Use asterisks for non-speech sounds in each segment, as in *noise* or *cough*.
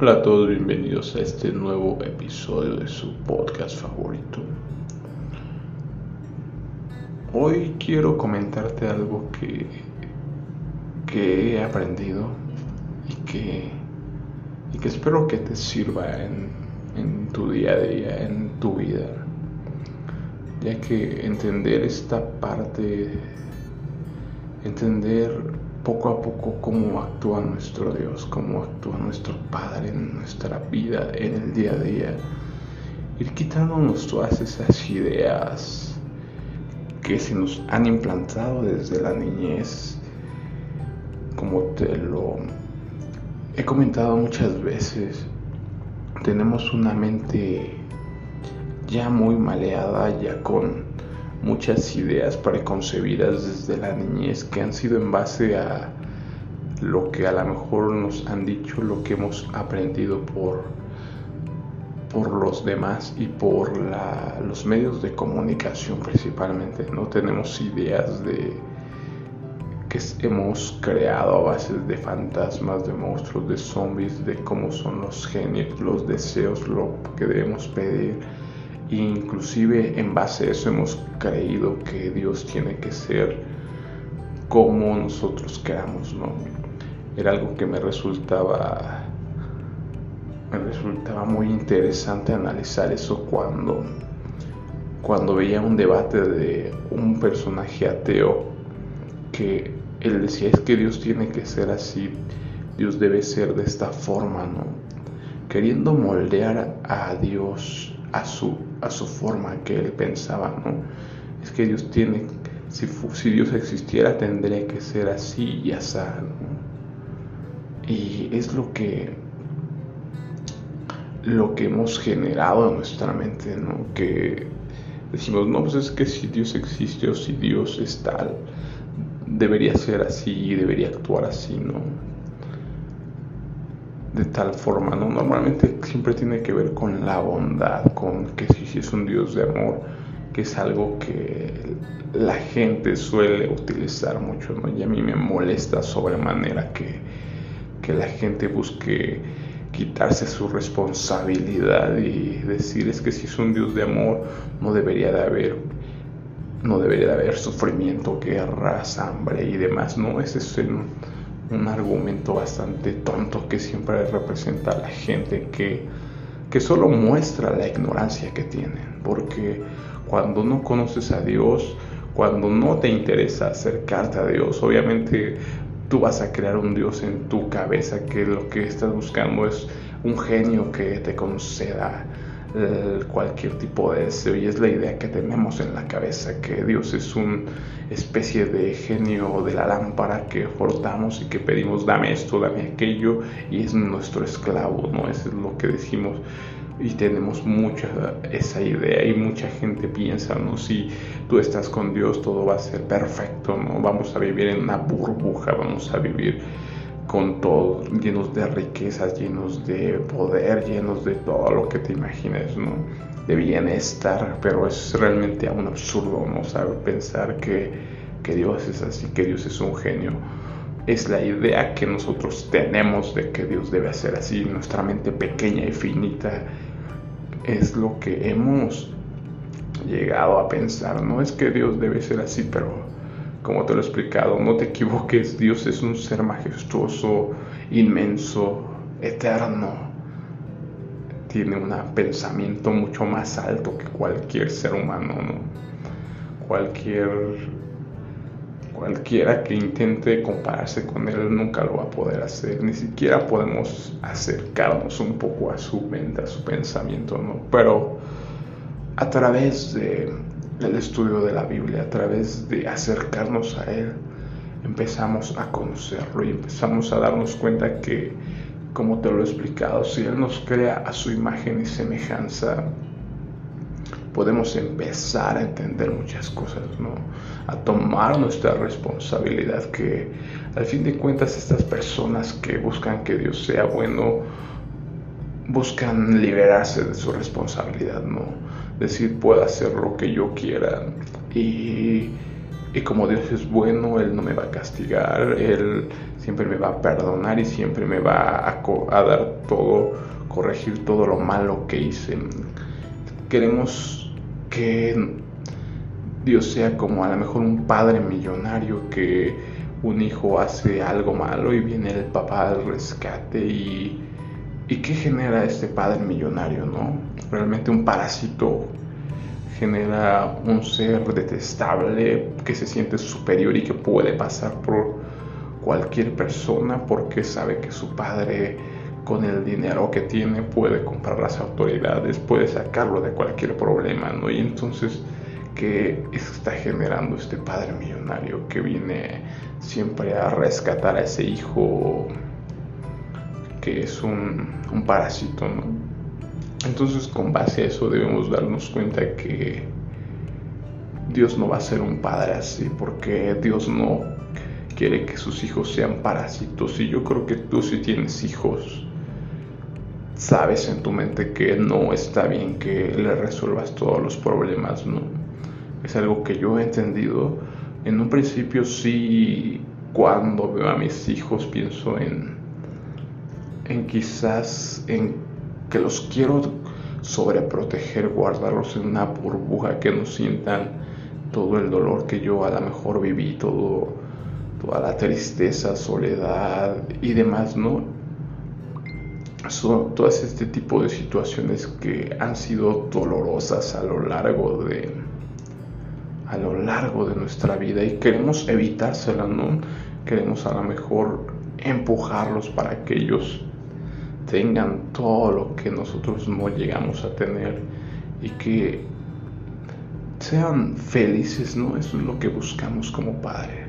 Hola a todos, bienvenidos a este nuevo episodio de su podcast favorito. Hoy quiero comentarte algo que, que he aprendido y que, y que espero que te sirva en, en tu día a día, en tu vida. Ya que entender esta parte, entender poco a poco cómo actúa nuestro Dios, cómo actúa nuestro Padre en nuestra vida, en el día a día. Ir quitándonos todas esas ideas que se nos han implantado desde la niñez, como te lo he comentado muchas veces, tenemos una mente ya muy maleada, ya con muchas ideas preconcebidas desde la niñez que han sido en base a lo que a lo mejor nos han dicho, lo que hemos aprendido por, por los demás y por los medios de comunicación principalmente. No tenemos ideas de que hemos creado a base de fantasmas, de monstruos, de zombies, de cómo son los genios, los deseos, lo que debemos pedir inclusive en base a eso hemos creído que Dios tiene que ser como nosotros queramos, ¿no? Era algo que me resultaba me resultaba muy interesante analizar eso cuando cuando veía un debate de un personaje ateo que él decía es que Dios tiene que ser así, Dios debe ser de esta forma, ¿no? Queriendo moldear a Dios a su, a su forma que él pensaba, ¿no? Es que Dios tiene, si, si Dios existiera tendría que ser así y así, Y es lo que, lo que hemos generado en nuestra mente, ¿no? Que decimos, no, pues es que si Dios existe o si Dios es tal, debería ser así y debería actuar así, ¿no? De tal forma, ¿no? Normalmente siempre tiene que ver con la bondad, con que si, es un Dios de amor, que es algo que la gente suele utilizar mucho, ¿no? Y a mí me molesta sobremanera que, que la gente busque quitarse su responsabilidad y decir es que si es un Dios de amor no debería de haber no debería de haber sufrimiento, guerras, hambre y demás, no, ese es el, un argumento bastante tonto que siempre representa a la gente que, que solo muestra la ignorancia que tienen. Porque cuando no conoces a Dios, cuando no te interesa acercarte a Dios, obviamente tú vas a crear un Dios en tu cabeza que lo que estás buscando es un genio que te conceda cualquier tipo de deseo y es la idea que tenemos en la cabeza que Dios es una especie de genio de la lámpara que portamos y que pedimos dame esto, dame aquello y es nuestro esclavo, ¿no? Eso es lo que decimos y tenemos mucha esa idea y mucha gente piensa, ¿no? Si tú estás con Dios todo va a ser perfecto, ¿no? Vamos a vivir en una burbuja, vamos a vivir con todo, llenos de riquezas, llenos de poder, llenos de todo lo que te imagines, ¿no? De bienestar, pero es realmente un absurdo, ¿no? Saber pensar que, que Dios es así, que Dios es un genio. Es la idea que nosotros tenemos de que Dios debe ser así, nuestra mente pequeña y finita es lo que hemos llegado a pensar, no es que Dios debe ser así, pero como te lo he explicado, no te equivoques, Dios es un ser majestuoso, inmenso, eterno. Tiene un pensamiento mucho más alto que cualquier ser humano, ¿no? Cualquier cualquiera que intente compararse con él nunca lo va a poder hacer, ni siquiera podemos acercarnos un poco a su mente, a su pensamiento, ¿no? Pero a través de el estudio de la Biblia, a través de acercarnos a Él, empezamos a conocerlo y empezamos a darnos cuenta que, como te lo he explicado, si Él nos crea a su imagen y semejanza, podemos empezar a entender muchas cosas, ¿no? A tomar nuestra responsabilidad, que al fin de cuentas estas personas que buscan que Dios sea bueno, buscan liberarse de su responsabilidad, ¿no? Decir puedo hacer lo que yo quiera y y como Dios es bueno, Él no me va a castigar, Él siempre me va a perdonar y siempre me va a, a dar todo, corregir todo lo malo que hice. Queremos que Dios sea como a lo mejor un padre millonario que un hijo hace algo malo y viene el papá al rescate y, y ¿qué genera este padre millonario, no? Realmente un parásito genera un ser detestable que se siente superior y que puede pasar por cualquier persona porque sabe que su padre con el dinero que tiene puede comprar las autoridades, puede sacarlo de cualquier problema, ¿no? Y entonces, ¿qué está generando este padre millonario que viene siempre a rescatar a ese hijo que es un, parásito, ¿no? Entonces con base a eso debemos darnos cuenta que Dios no va a ser un padre así, porque Dios no quiere que sus hijos sean parásitos. Y yo creo que tú si tienes hijos, sabes en tu mente que no está bien que le resuelvas todos los problemas, ¿no? Es algo que yo he entendido. En un principio sí, cuando veo a mis hijos pienso en, en quizás en que los quiero sobreproteger, guardarlos en una burbuja, que no sientan todo el dolor que yo a lo mejor viví, todo, toda la tristeza, soledad y demás, ¿no? Son todas este tipo de situaciones que han sido dolorosas a lo largo de a lo largo de nuestra vida y queremos evitárselas, ¿no? Queremos a lo mejor empujarlos para que ellos tengan todo lo que nosotros no llegamos a tener y que sean felices, ¿no? Eso es lo que buscamos como padre.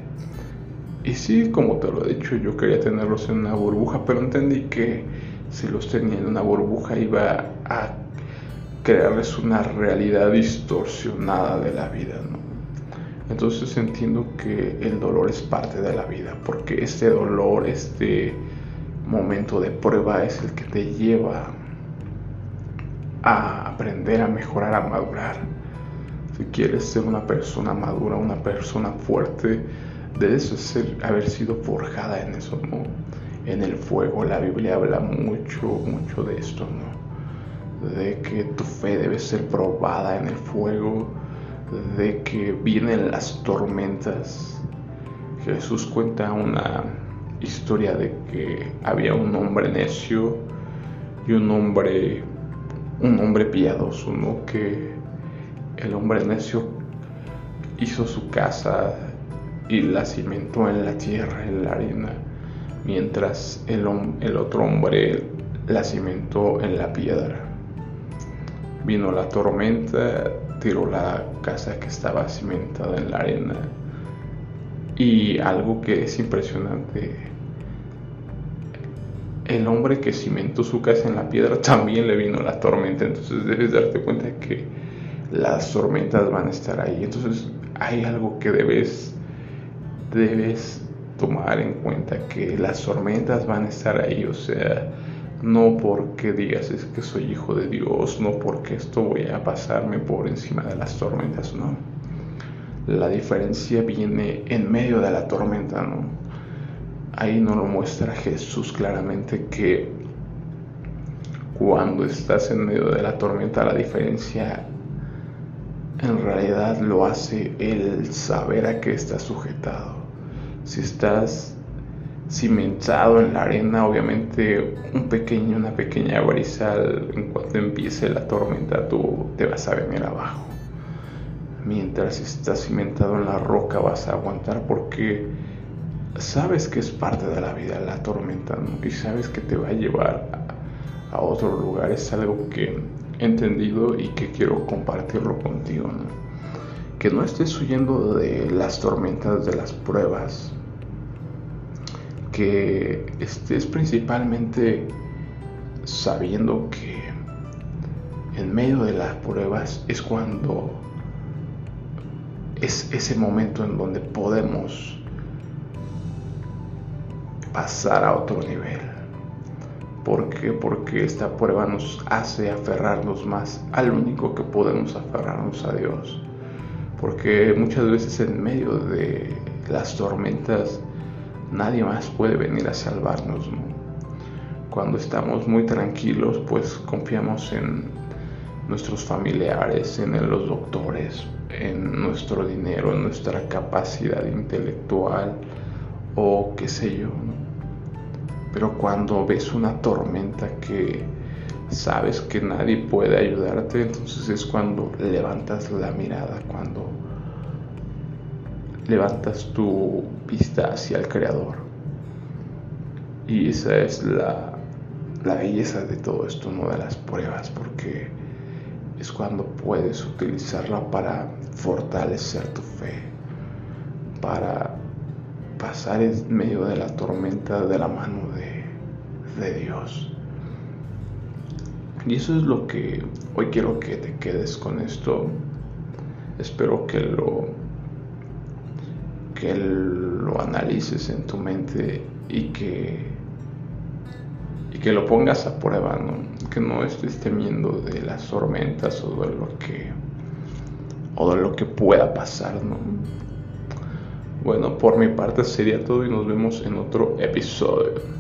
Y sí, como te lo he dicho, yo quería tenerlos en una burbuja, pero entendí que si los tenía en una burbuja iba a crearles una realidad distorsionada de la vida, ¿no? Entonces entiendo que el dolor es parte de la vida, porque este dolor, este momento de prueba es el que te lleva a aprender a mejorar, a madurar. Si quieres ser una persona madura, una persona fuerte, debes ser, haber sido forjada en eso, ¿no? En el fuego. La Biblia habla mucho, mucho de esto, ¿no? De que tu fe debe ser probada en el fuego, de que vienen las tormentas. Jesús cuenta una historia de que había un hombre necio y un hombre un hombre piadoso, ¿no? Que el hombre necio hizo su casa y la cimentó en la tierra, en la arena, mientras el, el otro hombre la cimentó en la piedra. Vino la tormenta, tiró la casa que estaba cimentada en la arena y algo que es impresionante, el hombre que cimentó su casa en la piedra *laughs* también le vino la tormenta, entonces debes darte cuenta que las tormentas van a estar ahí. Entonces hay algo que debes, debes tomar en cuenta, que las tormentas van a estar ahí, o sea, no porque digas es que soy hijo de Dios, no porque esto voy a pasarme por encima de las tormentas, no la diferencia viene en medio de la tormenta, ¿no? Ahí nos lo muestra Jesús claramente que cuando estás en medio de la tormenta la diferencia en realidad lo hace el saber a qué estás sujetado. Si estás cimentado en la arena, obviamente un pequeño, una pequeña brisa, en cuanto empiece la tormenta, tú te vas a venir abajo mientras estás cimentado en la roca vas a aguantar porque sabes que es parte de la vida la tormenta y sabes que te va a llevar a, otro lugar. Es algo que he entendido y que quiero compartirlo contigo. Que no estés huyendo de las tormentas, de las pruebas. Que estés principalmente sabiendo que en medio de las pruebas es cuando es ese momento en donde podemos pasar a otro nivel. ¿Por qué? Porque esta prueba nos hace aferrarnos más al único que podemos aferrarnos a Dios. Porque muchas veces en medio de las tormentas nadie más puede venir a salvarnos. Cuando estamos muy tranquilos, pues confiamos en nuestros familiares, en los doctores, en nuestro dinero, en nuestra capacidad intelectual o qué sé yo. Pero cuando ves una tormenta que sabes que nadie puede ayudarte, entonces es cuando levantas la mirada, cuando levantas tu vista hacia el Creador. Y esa es la, la belleza de todo esto, no de las pruebas, porque es cuando puedes utilizarla para fortalecer tu fe, para pasar en medio de la tormenta de la mano de Dios. Y eso es lo que hoy quiero que te quedes con esto. Espero que lo que lo analices en tu mente y que y que lo pongas a prueba. Que no estés temiendo de las tormentas o de lo que o de lo que pueda pasar, ¿no? Bueno, por mi parte sería todo y nos vemos en otro episodio.